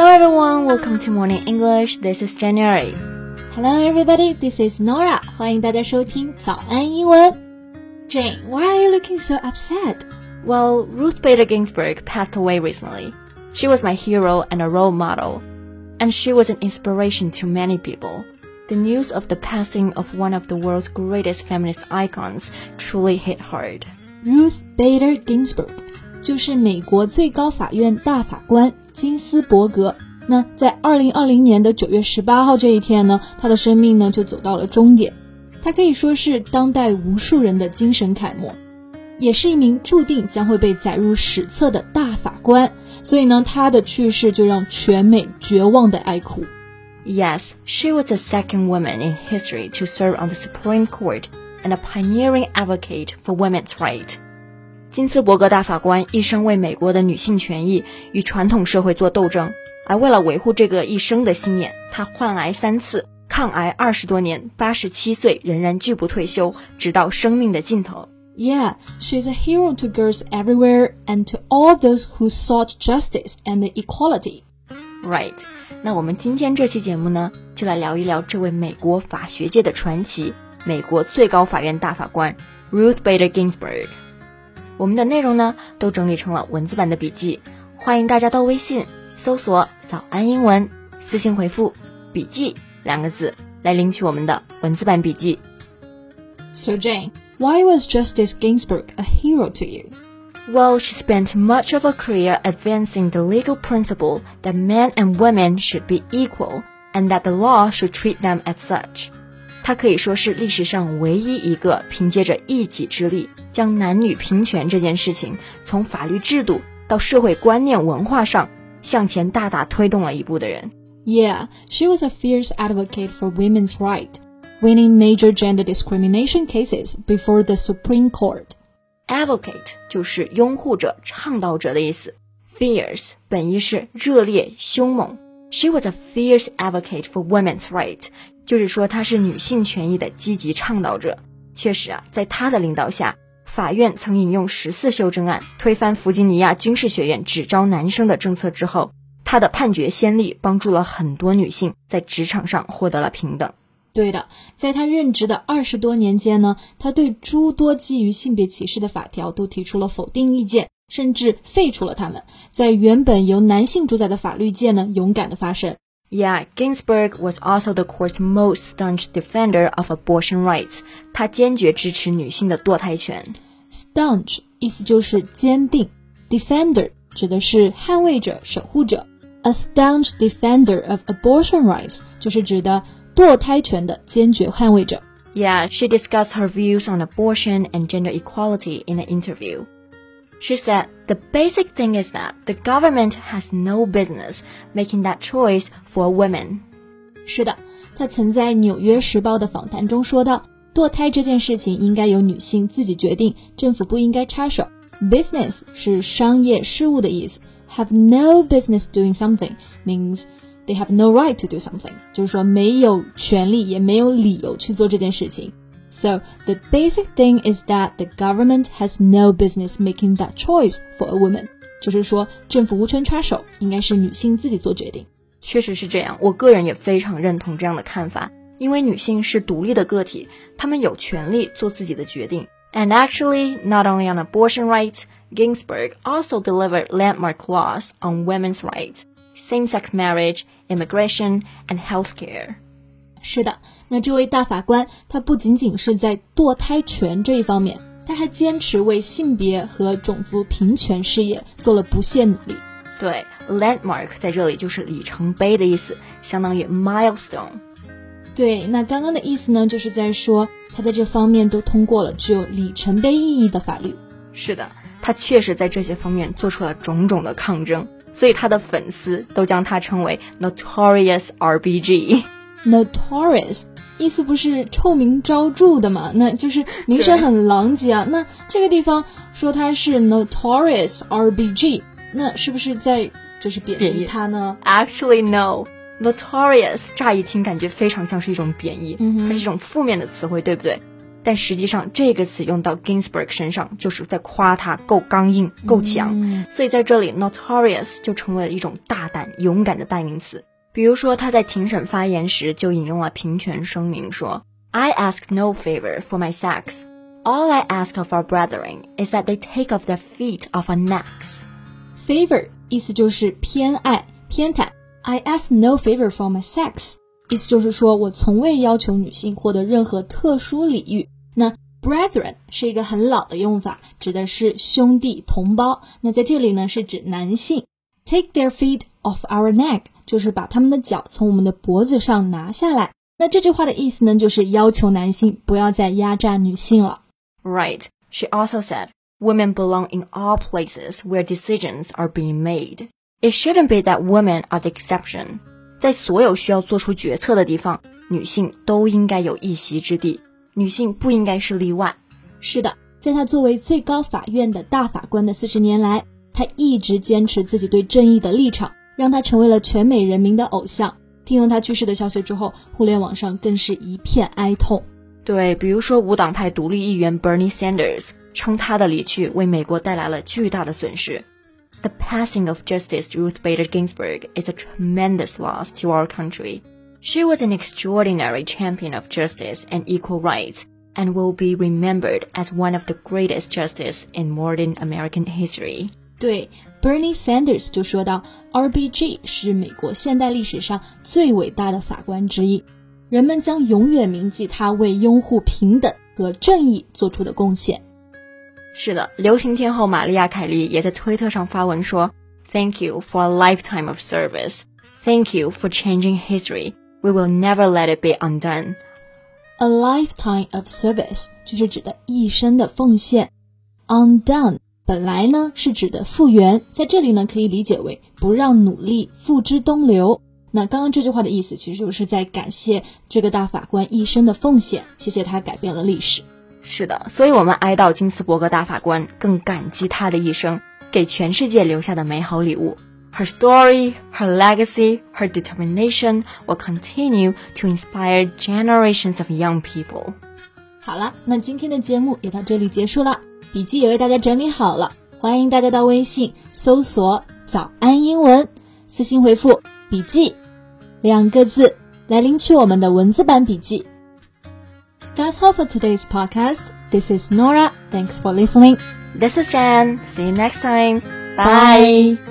Hello everyone, welcome to Morning English. This is January. Hello everybody, this is Nora. 欢迎大家收听早安英文。Jane, why are you looking so upset? Well, Ruth Bader Ginsburg passed away recently. She was my hero and a role model, and she was an inspiration to many people. The news of the passing of one of the world's greatest feminist icons truly hit hard. Ruth Bader Ginsburg 就是美国最高法院大法官 金斯伯格。那在二零二零年的九月十八号这一天呢，他的生命呢就走到了终点。他可以说是当代无数人的精神楷模，也是一名注定将会被载入史册的大法官。所以呢，他的去世就让全美绝望的哀哭。Yes, she was the second woman in history to serve on the Supreme Court and a pioneering advocate for women's rights. 金斯伯格大法官一生为美国的女性权益与传统社会做斗争，而为了维护这个一生的信念，他患癌三次，抗癌二十多年，八十七岁仍然拒不退休，直到生命的尽头。Yeah, she's a hero to girls everywhere and to all those who sought justice and equality. Right. 那我们今天这期节目呢，就来聊一聊这位美国法学界的传奇——美国最高法院大法官 Ruth Bader Ginsburg。我们的内容呢，都整理成了文字版的笔记，欢迎大家到微信搜索“早安英文”，私信回复“笔记”两个字来领取我们的文字版笔记。So Jane, why was Justice Ginsburg a hero to you? Well, she spent much of her career advancing the legal principle that men and women should be equal and that the law should treat them as such. 她可以说是历史上唯一一个凭借着一己之力将男女平权这件事情从法律制度到社会观念文化上向前大大推动了一步的人。Yeah, she was a fierce advocate for women's rights, winning major gender discrimination cases before the Supreme Court. Advocate 就是拥护者、倡导者的意思。Fierce 本意是热烈、凶猛。She was a fierce advocate for women's rights， 就是说她是女性权益的积极倡导者。确实啊，在她的领导下，法院曾引用十四修正案推翻弗吉尼亚军事学院只招男生的政策之后，她的判决先例帮助了很多女性在职场上获得了平等。对的，在他任职的二十多年间呢，他对诸多基于性别歧视的法条都提出了否定意见，甚至废除了它们，在原本由男性主宰的法律界呢，勇敢的发声。Yeah, Ginsburg was also the court's most staunch defender of abortion rights. 她坚决支持女性的堕胎权。Staunch 意思就是坚定，defender 指的是捍卫者、守护者。A staunch defender of abortion rights 就是指的堕胎权的坚决捍卫者。 Yeah, she discussed her views on abortion and gender equality in an interview. She said, The basic thing is that the government has no business making that choice for women. 是的，她曾在《纽约时报》的访谈中说到，堕胎这件事情应该由女性自己决定，政府不应该插手。Business 是商业事务的意思，have no business doing something means they have no right to do something，就是说没有权利也没有理由去做这件事情。 So the basic thing is that the government has no business making that choice for a woman，就是说政府无权插手，应该是女性自己做决定。确实是这样，我个人也非常认同这样的看法。因为女性是独立的个体，她们有权利做自己的决定。And actually, not only on abortion rights, Ginsburg also delivered landmark laws on women's rights, same-sex marriage, immigration, and healthcare. 是的，那这位大法官，他不仅仅是在堕胎权这一方面，他还坚持为性别和种族平权事业做了不懈努力。对，landmark 在这里就是里程碑的意思，相当于 milestone。对，那刚刚的意思呢，就是在说他在这方面都通过了具有里程碑意义的法律。是的，他确实在这些方面做出了种种的抗争，所以他的粉丝都将他称为 Notorious RBG。Notorious 意思不是臭名昭著的嘛？那就是名声很狼藉啊。那这个地方说他是 Notorious RBG，那是不是在就是贬义它呢？Actually no。Notorious，乍一听感觉非常像是一种贬义，嗯、它是一种负面的词汇，对不对？但实际上这个词用到 Ginsburg 身上，就是在夸他够刚硬、够强。所以在这里，notorious 就成为了一种大胆、勇敢的代名词。比如说，他在庭审发言时就引用了平权声明，说：“I ask no favor for my sex. All I ask of our brethren is that they take off their feet off our necks.” Favor 意思就是偏爱、偏袒。I ask no favor for my sex，意思就是说我从未要求女性获得任何特殊礼遇。那 brethren 是一个很老的用法，指的是兄弟、同胞。那在这里呢，是指男性。Take their feet off our neck，就是把他们的脚从我们的脖子上拿下来。那这句话的意思呢，就是要求男性不要再压榨女性了。Right. She also said, women belong in all places where decisions are being made. It shouldn't be that women are the exception. 在所有需要做出决策的地方，女性都应该有一席之地。女性不应该是例外。是的，在她作为最高法院的大法官的四十年来，她一直坚持自己对正义的立场，让她成为了全美人民的偶像。听闻她去世的消息之后，互联网上更是一片哀痛。对，比如说无党派独立议员 Bernie Sanders 称她的离去为美国带来了巨大的损失。The passing of Justice Ruth Bader Ginsburg is a tremendous loss to our country. She was an extraordinary champion of justice and equal rights and will be remembered as one of the greatest justices in modern American history. 对 ，Bernie Sanders 就说到，RBG 是美国现代历史上最伟大的法官之一，人们将永远铭记他为拥护平等和正义做出的贡献。是的，流行天后玛利亚·凯莉也在推特上发文说：“Thank you for a lifetime of service. Thank you for changing history. We will never let it be undone.” A lifetime of service 就是指的一生的奉献。Undone 本来呢是指的复原，在这里呢可以理解为不让努力付之东流。那刚刚这句话的意思其实就是在感谢这个大法官一生的奉献，谢谢他改变了历史。是的，所以我们哀悼金斯伯格大法官，更感激他的一生给全世界留下的美好礼物。Her story, her legacy, her determination will continue to inspire generations of young people. 好了，那今天的节目也到这里结束了，笔记也为大家整理好了，欢迎大家到微信搜索“早安英文”，私信回复“笔记”两个字来领取我们的文字版笔记。That's all for today's podcast. This is Nora. Thanks for listening. This is Jan. See you next time. Bye. Bye.